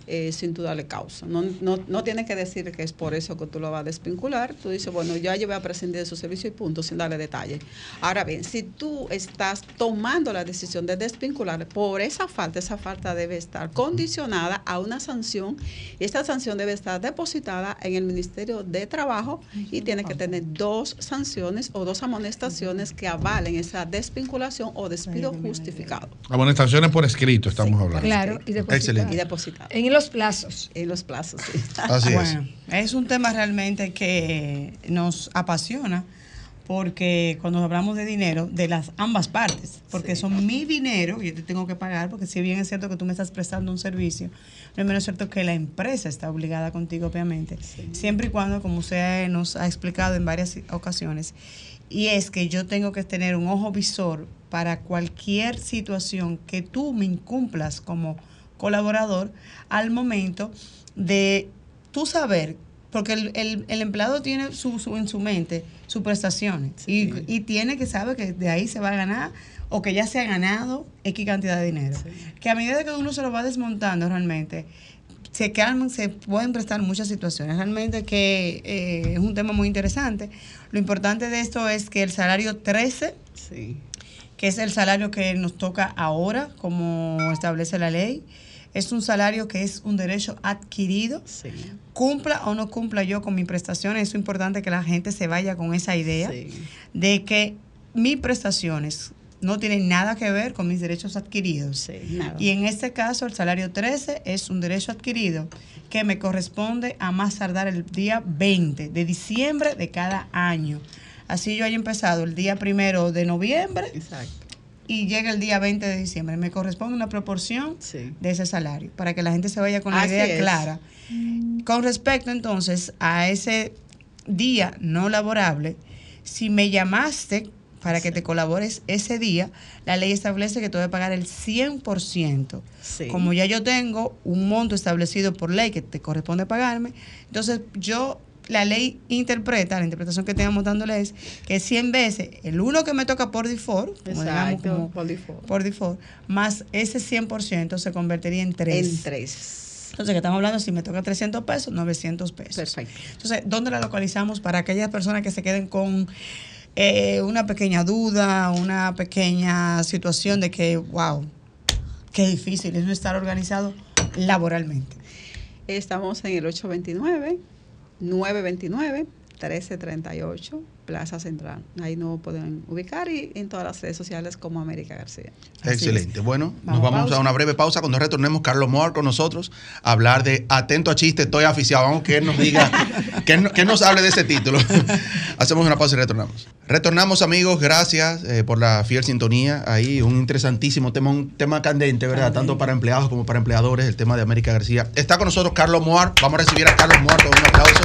eh, sin tú darle causa. No, no, no tiene que decir que es por eso que tú lo vas a desvincular. Tú dices, bueno, ya yo voy a prescindir de su servicio y punto, sin darle detalle. Ahora bien, si tú estás tomando la decisión de desvincular por esa falta, esa falta debe estar condicionada a una sanción y esta sanción debe estar depositada en el Ministerio de Trabajo y tiene que tener dos sanciones o dos amonestaciones que avalen esa desvinculación o despido justificado Amonestaciones por escrito, estamos hablando. Claro, y depositar. Excelente. y depositado En los plazos. en los plazos. sí. [laughs] Así es. Bueno, es un tema realmente que nos apasiona porque cuando hablamos de dinero, de las ambas partes, porque Sí. son mi dinero y yo te tengo que pagar, porque si bien es cierto que tú me estás prestando un servicio, no es menos cierto que la empresa está obligada contigo, obviamente, siempre y cuando, como usted nos ha explicado en varias ocasiones, y es que yo tengo que tener un ojo visor para cualquier situación que tú me incumplas como colaborador al momento de tú saber, porque el, el- el empleado tiene su, su- en su mente sus prestaciones y, y tiene que saber que de ahí se va a ganar o que ya se ha ganado X cantidad de dinero. Que a medida que uno se lo va desmontando realmente, se calman, se pueden prestar muchas situaciones. Realmente que eh, es un tema muy interesante. Lo importante de esto es que el salario 13 Sí. que es el salario que nos toca ahora, como establece la ley. Es un salario que es un derecho adquirido. Sí. Cumpla o no cumpla yo con mi prestación, es importante que la gente se vaya con esa idea Sí. de que mis prestaciones no tienen nada que ver con mis derechos adquiridos. Sí, nada. Y en este caso, el salario 13 es un derecho adquirido que me corresponde a más tardar el día 20 de diciembre de cada año. Así yo haya empezado el día primero de noviembre Exacto. Y llega el día 20 de diciembre. Me corresponde una proporción Sí. de ese salario para que la gente se vaya con la Así idea es. clara. Con respecto entonces a ese día no laborable, si me llamaste para que te colabores ese día, la ley establece que tú debes pagar el 100%. Sí. Como ya yo tengo un monto establecido por ley que te corresponde pagarme, entonces yo, la ley interpreta, la interpretación que estamos dándole es que 100 veces el uno que me toca por default, como digamos, Exacto, como por default. por default, más ese 100% se convertiría en 3. En tres. Entonces, que estamos hablando, si me toca 300 pesos, 900 pesos. Perfecto. Entonces, ¿dónde la localizamos para aquellas personas que se queden con eh, una pequeña duda, una pequeña situación de que, wow, qué difícil es no estar organizado laboralmente? Estamos en el 829, 929, 1338, Plaza Central. Ahí nos pueden ubicar y en todas las redes sociales como América García. Así Excelente. Bueno, nos Vamos a vamos pausa. a una breve pausa. Cuando retornemos, Carlos Moar con nosotros a hablar de Atento a Chiste, estoy aficiado. Vamos que él nos diga, que, él- que él nos hable de ese título. [laughs] Hacemos una pausa y retornamos. Retornamos, amigos. Gracias eh, por la fiel sintonía. Ahí un interesantísimo tema, un tema candente, ¿verdad? Tanto para empleados como para empleadores, el tema de América García. Está con nosotros Carlos Moar. Vamos a recibir a Carlos Moar con un aplauso.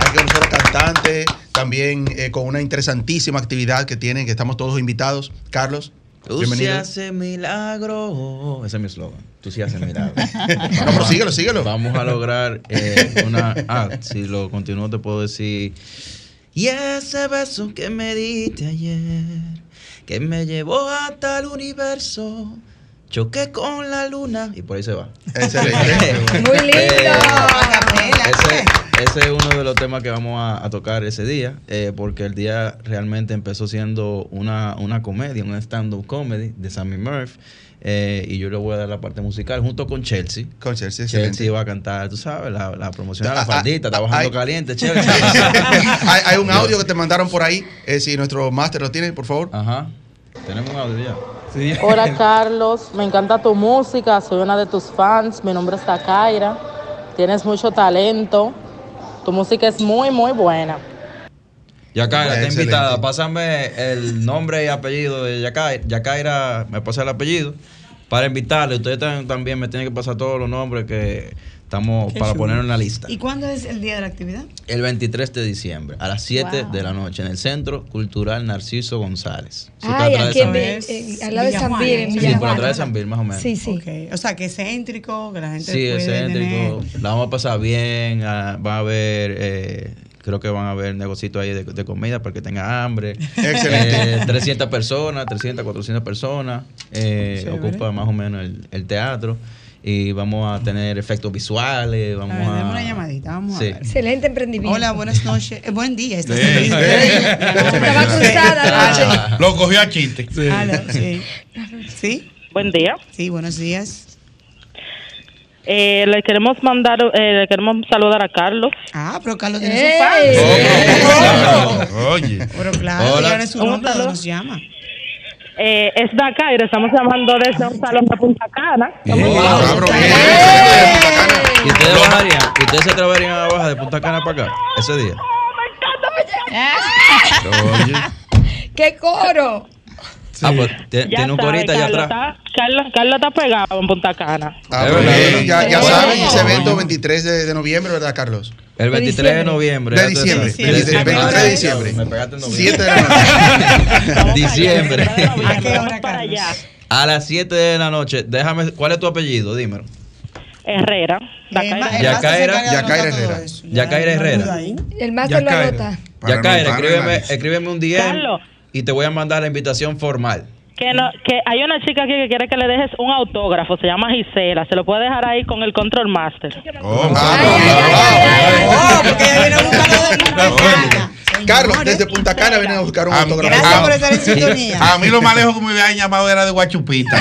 Aquí con nosotros cantante, también eh, con una interesantísima actividad que tienen, que estamos todos invitados. Carlos, Tú sí Bienvenido. haces milagro. Ese es mi eslogan. Tú sí haces milagro. [laughs] No, pero síguelo, síguelo. Vamos a lograr eh, una. Ah, si lo continúo, te puedo decir. Y ese beso que me diste ayer, que me llevó hasta el universo, choqué con la luna. Y por ahí se va. Excelente. [laughs] Muy lindo. Eh, ese, ese es uno de los temas que vamos a, a tocar ese día, eh, porque el día realmente empezó siendo una, una comedia, una stand-up comedy de Sammy Murph. eh, y yo le voy a dar la parte musical junto con Chelsea. Con Chelsea, excelente. Chelsea va a cantar, tú sabes, la, la promoción de la Ah, ah, faldita, está bajando hay- caliente, [laughs] Chelsea. hay, hay un audio que te mandaron por ahí. Eh, si nuestro máster lo tiene, por favor. Ajá. Tenemos un audio ya. Hola Carlos, me encanta tu música, soy una de tus fans, mi nombre es Takaira, tienes mucho talento, tu música es muy muy buena. Yacaira, está invitada. Pásame el nombre y apellido de Yacaira. Yacaira, me pasa el apellido. Para invitarle, ustedes tam- también me tienen que pasar todos los nombres que estamos Qué para chulo. poner en la lista. ¿Y cuándo es el día de la actividad? El 23 de diciembre, a las 7 Wow. de la noche, en el Centro Cultural Narciso González. Sí, Ay, por atrás aquí en eh, al lado de San Bill, en Sí, por atrás de. San Bill, más o menos. Sí, sí. O sea, que es céntrico, que la gente Sí, puede excéntrico. tener- La vamos a pasar bien. ah, va a haber, eh, creo que van a haber negocios ahí de, de comida para que tenga hambre. [laughs] Excelente. Eh, 300 personas, 300, 400 personas. eh, ocupa más o menos el, el teatro. Y vamos a tener efectos visuales. Vamos A ver, a. una llamadita, vamos Sí. a ver. Excelente emprendimiento. Hola, buenas noches. Eh, buen día. Este Sí. es el Estaba cruzada. Lo cogió a chiste. Sí. ¿Sí? Buen día. Sí, buenos días. Eh, le queremos mandar, eh, le queremos saludar a Carlos. Ah, pero Carlos tiene su fan. Oye. Pero claro, Hola. dígale su Un nombre, ¿de saludo. ¿Cómo se llama? Eh, es Dacaira, estamos llamando desde un salón de Punta Cana. Oh. ¿Y ustedes bajarían? ¿Y ustedes se atreverían a bajar de Punta Cana para acá ese día? [laughs] Oye. ¡Qué coro! Ah, pues te- Ya tiene un corita allá Carlos atrás. está, Carlos, Carlos está pegado en Punta Cana. Ah, bien, es ya, ya saben, ese evento 23 de, de noviembre, ¿verdad, Carlos? El 23 de noviembre. De diciembre, de diciembre, 23 de diciembre. Me pegaste en noviembre. 7 de la noche. Diciembre. ¿A qué hora, para Carlos? allá. A las 7 de la noche. Déjame, ¿cuál es tu apellido? Dímelo. Herrera. Yacaira- Yacaira Herrera. Yacaira Herrera. El máster lo Yacaira. anota. Para Ya Caira, anotarlo en la escríbeme, escríbeme un DM Carlos. Y te voy a mandar la invitación formal. Que, no, que hay una chica aquí que quiere que le dejes un autógrafo, se llama Gisela, se lo puede dejar ahí con el control master. Oh, Ay, ay, ay, ay, ay. Porque ella viene buscarlo de. Carlos, desde Punta Cana vienen a buscar un Ah, autógrafo. Gracias por estar en sintonía. A mí lo más lejos que me habían llamado era de Guachupita.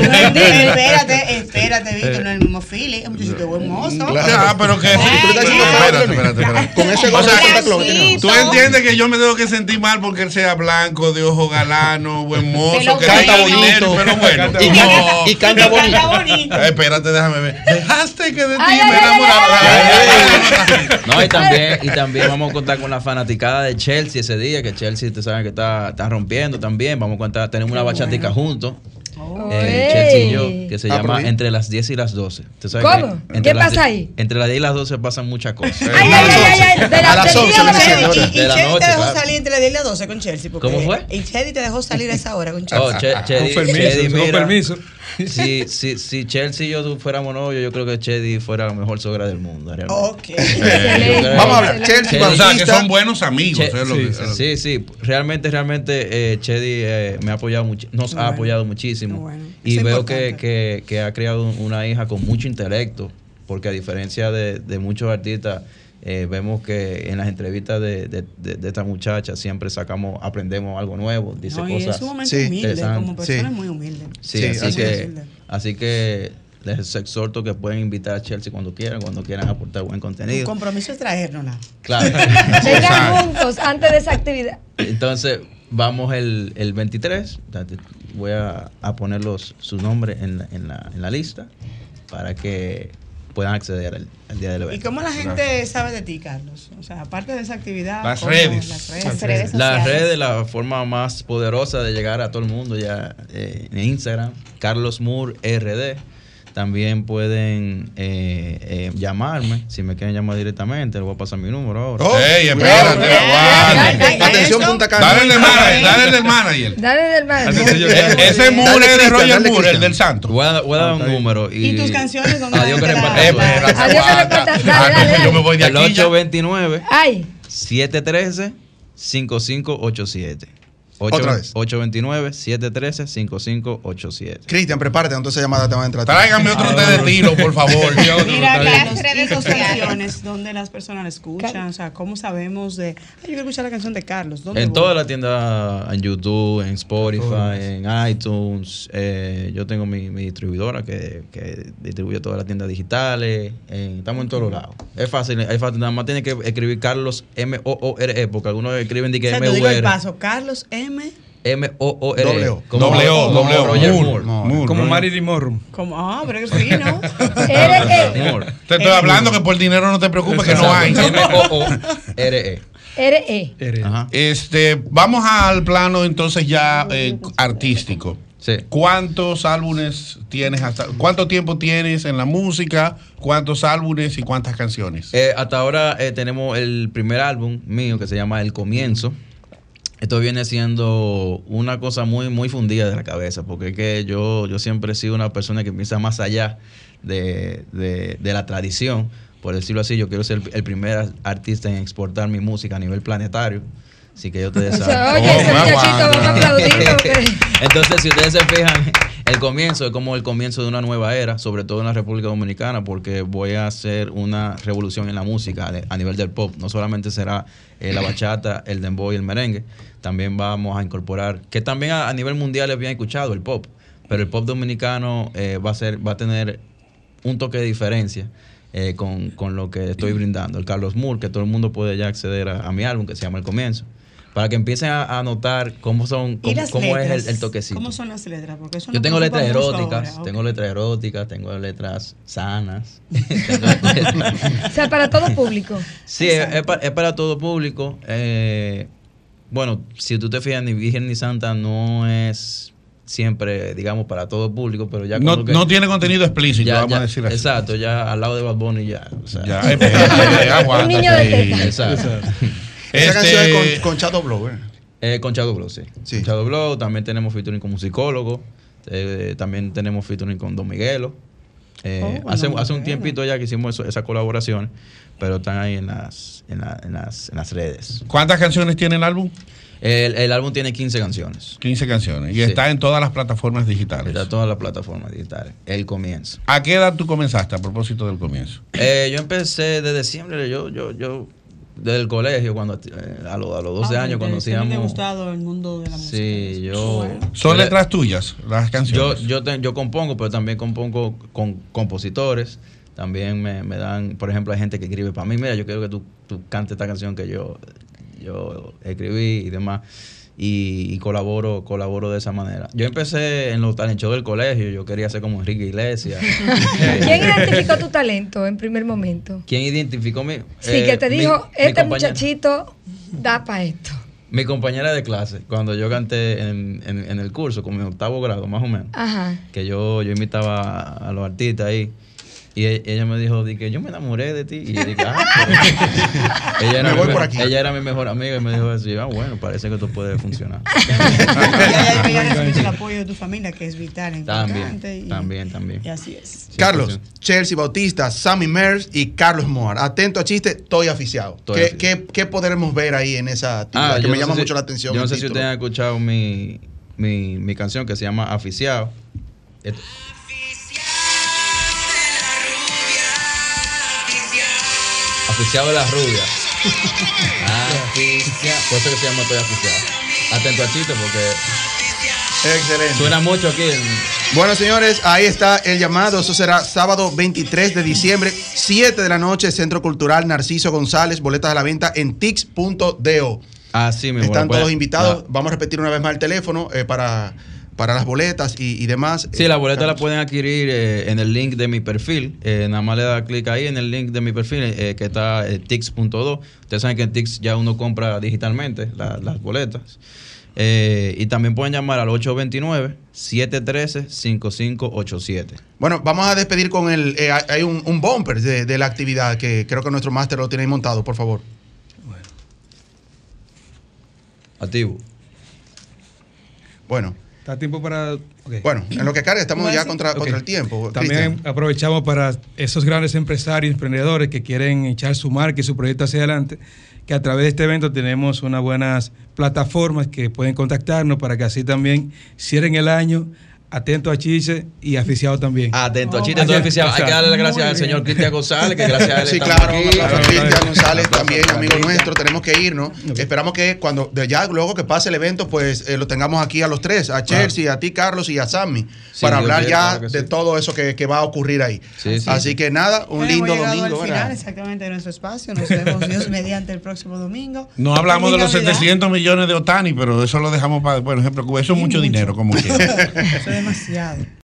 Espérate, espérate, Víctor, no es el mismo feeling. Es un muchachito buen mozo. Claro. Ah, pero que. Tú le estás diciendo Espérate, espérate, espérate. Con ese gorro. Tú entiendes que yo me tengo que sentir mal porque él sea blanco, de ojo galano, buen mozo, que canta bonito. pero bueno. Y canta- y canta bonito. Espérate, déjame ver. Dejaste que de ti me enamorara. No, también, y también vamos a contar con la fanaticada de Chelsea ese día, que Chelsea, ustedes saben que está, está rompiendo también. Vamos a contar, tenemos una bachatica juntos. eh. Chelsea y yo, que se Ah, llama. Entre las 10 y las 12. ¿Usted sabe ¿Cómo? que entre ¿Qué las pasa ahí? Entre las 10 y las 12 pasan muchas cosas. Ay, ay, ay, ay, ay, de la A las del 11 día viene de- siendo, Y, y De la Chedi te dejó claro. salir entre las 10 y las 12 con Chelsea. ¿Cómo fue? Y Chedi te dejó salir a esa hora con Chelsea. Oh, che, Chedi, Con permiso, Chedi, con permiso. Si, si, si Chelsea y yo fuéramos novios, yo creo que Chedi fuera la mejor sogra del mundo. realmente. Ok. [laughs] Excelente. Vamos a hablar. Chelsea, Chelsea. O sea, que son buenos amigos. Che- es lo que- Sí, sí, realmente, realmente eh, Chedi eh, me ha apoyado mucho, nos ha apoyado muchísimo. Bueno. Y es veo que, que, que ha creado una hija con mucho intelecto, porque a diferencia de, de muchos artistas, eh, vemos que en las entrevistas de, de- de- de esta muchacha siempre sacamos, aprendemos algo nuevo, dice No, y es cosas. sumamente Sí. humilde, interesantes. como persona Sí. es muy humilde. Sí, Sí, así, que, así que les exhorto que pueden invitar a Chelsea cuando quieran, cuando quieran aportar buen Un contenido. compromiso es traernos nada. Claro. [laughs] [laughs] Vengan juntos antes de esa actividad. Entonces, vamos el, el 23. Date- Voy a, a poner los, su nombre en la, en, la, en la lista para que puedan acceder al, al día del ¿Y evento. cómo la gente sabe de ti, Carlos? O sea, aparte de esa actividad. Las redes. Las redes. Las redes Las sociales. redes, la forma más poderosa de llegar a todo el mundo ya eh, en Instagram, Carlos Moore RD. También pueden eh, eh, llamarme, si me quieren llamar directamente, les voy a pasar mi número ahora. Oh, Ey, espérate, aguanta. Atención, Punta Cana. Dale el del manager, dale el del manager. Dale del. Eh, Ese muro es de Roger Moore, el del santo. Voy a, voy a dar un número. Y, ¿Y tus canciones dónde Adiós que reparta Eh, Adiós, que reparta. Ah, yo me voy de El aquí ya. 829 Ay, 713 5587. Otra vez. 829-713-5587. Cristian, prepárate, entonces esa llamada te va a entrar. Tráigame otro té de tiro, por favor. [laughs] Mira, Las redes sociales. canciones, [laughs] ¿dónde las personas la escuchan? O sea, ¿cómo sabemos de. Ay, yo quiero escuchar la canción de Carlos. ¿Dónde En voy? toda la tienda, en YouTube, en Spotify, en iTunes. eh, yo tengo mi, mi distribuidora que, que distribuye todas las tiendas digitales. eh, estamos en todos lados. Es fácil, es fácil. Nada más tiene que escribir Carlos M-O-O-R-E, porque algunos escriben de O que sea, te digo el M-U-R. paso. Carlos M. M-O-O-R-E. Doble O. Como- Doble O, como doble O. Roger Moore. Moore. Moore, Como Marilyn Monroe. Como, ah, pero es [laughs] fino. eres Moore. Te estoy hablando que por dinero no te preocupes, que no hay. [laughs] M-O-O-R-E. eres E. E. Ajá. Este, vamos al plano entonces ya eh, artístico. Sí. ¿Cuántos álbumes tienes hasta cuánto tiempo tienes en la música? ¿Cuántos álbumes y cuántas canciones? Eh, hasta ahora eh, tenemos el primer álbum mío que se llama El Comienzo. Esto viene siendo una cosa muy, muy fundida de la cabeza, porque es que yo, yo siempre he sido una persona que piensa más allá de, de- de la tradición. Por decirlo así, yo quiero ser el primer artista en exportar mi música a nivel planetario. Así que yo [laughs] oye, ese Oh, muchachito, vamos a [laughs] Entonces, si ustedes se fijan, el comienzo es como el comienzo de una nueva era, sobre todo en la República Dominicana, porque voy a hacer una revolución en la música a nivel del pop. No solamente será eh, la bachata, el dembow y el merengue, también vamos a incorporar, que también a, a nivel mundial es bien escuchado el pop, pero el pop dominicano eh, va a ser, va a tener un toque de diferencia. eh, con, con lo que estoy brindando. El Carlos Moore, que todo el mundo puede ya acceder a, a mi álbum que se llama El Comienzo. Para que empiecen a, a notar cómo son, ¿Y cómo, es el, el toquecito. ¿Cómo son las letras? Porque eso Yo tengo letras eróticas, ahora, tengo letras eróticas, tengo letras sanas. tengo letras- [laughs] O sea, para todo público. sí, es, es pa- es para todo público. eh, bueno, si tú te fijas, ni Virgen ni Santa no es siempre, digamos, para todo público, pero ya No, que- no tiene contenido explícito, ya- vamos ya- a decir así. Exacto, ya al lado de Bad Bunny ya. o sea. Ya, [laughs] aguanta. Un niño de teta. Exacto. Esa Este- canción es con, con Chato Blow, ¿eh? Eh, con Shadow Blow, sí. Sí. Con Shadow Blow, también tenemos featuring con musicólogo, eh, también tenemos featuring con Don Miguelo. Eh, Oh, bueno, hace, Don hace un tiempito ya que hicimos eso- esas colaboraciones, pero están ahí en las, en, la- en las, en las redes. ¿Cuántas canciones tiene el álbum? El, el álbum tiene 15 canciones. 15 canciones. Y Sí. está en todas las plataformas digitales. Está en todas las plataformas digitales. El comienzo. ¿A qué edad tú comenzaste a propósito del comienzo? Eh, yo empecé desde siempre, yo, yo, yo, desde el colegio, cuando eh, a, los- a los 12 Ah, años, cuando siempre te ha hacíamos... gustado el mundo de la música. Sí, yo... Bueno. ¿Son yo- letras tuyas las Yo, canciones? yo, te- yo compongo, pero también compongo con compositores. También me, me dan, por ejemplo, hay gente que escribe para mí, mira, yo quiero que tú, tú cantes esta canción que yo, yo escribí y demás. Y, y colaboro, colaboro de esa manera. Yo empecé en los talent shows del colegio, yo quería ser como Enrique Iglesias. [laughs] ¿Quién identificó tu talento en primer momento? ¿Quién identificó mi? Sí, eh, que te mi- dijo, mi este muchachito da para esto. Mi compañera de clase, cuando yo canté en, en- en el curso, como en octavo grado, más o menos. Ajá. que yo, yo imitaba a, a los artistas ahí. Y e- ella me dijo, di que yo me enamoré de ti. Y yo dije, ah, [laughs] ella, era Me mi voy me- por aquí. ella era mi mejor amiga y me dijo así, ah, bueno, parece que esto puede funcionar. [laughs] Y recibiste el apoyo de tu familia, que es vital, importante. también, y, también, también. y así es. Carlos, Chelsea Bautista, Sammy Mers y Carlos Moar. Atento a chiste, estoy aficiado. Estoy ¿Qué, aficiado. qué, qué podremos ver ahí en esa actividad? Ah, que me no llama si- mucho la atención. Yo no sé si ustedes han escuchado mi, mi, mi canción que se llama Aficiado. Et- Aficiado de las rubias. Aficiado. Por eso que se llama Estoy aficiado. Atento al chiste porque Excelente. suena mucho aquí en, Bueno, señores, ahí está el llamado. Eso será sábado 23 de diciembre, 7 de la noche, Centro Cultural Narciso González. Boletas a la venta en tix.do. Así mismo. Están lo pueden- todos invitados. la- Vamos a repetir una vez más el teléfono eh, para, para las boletas y, y demás. Sí, Eh, la boleta la Carlos. pueden adquirir eh, en el link de mi perfil. Eh, nada más le da clic ahí en el link de mi perfil eh, que está tix.do. Ustedes saben que en Tix ya uno compra digitalmente la- las boletas. Eh, y también pueden llamar al 829-713-5587. Bueno, vamos a despedir con el. eh, hay- un, un bumper de, de la actividad que creo que nuestro máster lo tiene ahí montado, por favor. Activo. Bueno. Está tiempo para. Bueno, en lo que carga estamos ¿Cómo ya contra, contra el tiempo. También aprovechamos para esos grandes empresarios, emprendedores que quieren echar su marca y su proyecto hacia adelante, que a través de este evento tenemos unas buenas plataformas que pueden contactarnos para que así también cierren el año atento a Chise y aficiado también. Atento a Chile, todo oficial. Hay que darle las gracias al señor Cristian González, que gracias a él Sí, claro, aquí. Cristian González, también amigo nuestro. Tenemos que irnos. Esperamos que cuando de ya luego que pase el evento, pues eh, lo tengamos aquí a los tres, a Chelsea, a ti, Carlos, y a Sammy, Sí, para Dios hablar ya claro que de sí. todo eso que, que va a ocurrir ahí. Sí, sí. Así que nada, un Bueno, lindo domingo. al final exactamente de nuestro espacio. Nos vemos Dios [laughs] mediante el próximo domingo. No hablamos de los Feliz Navidad. 700 millones de Otani, pero eso lo dejamos para, por ejemplo, eso es mucho dinero, como quiera. [laughs] Demasiado.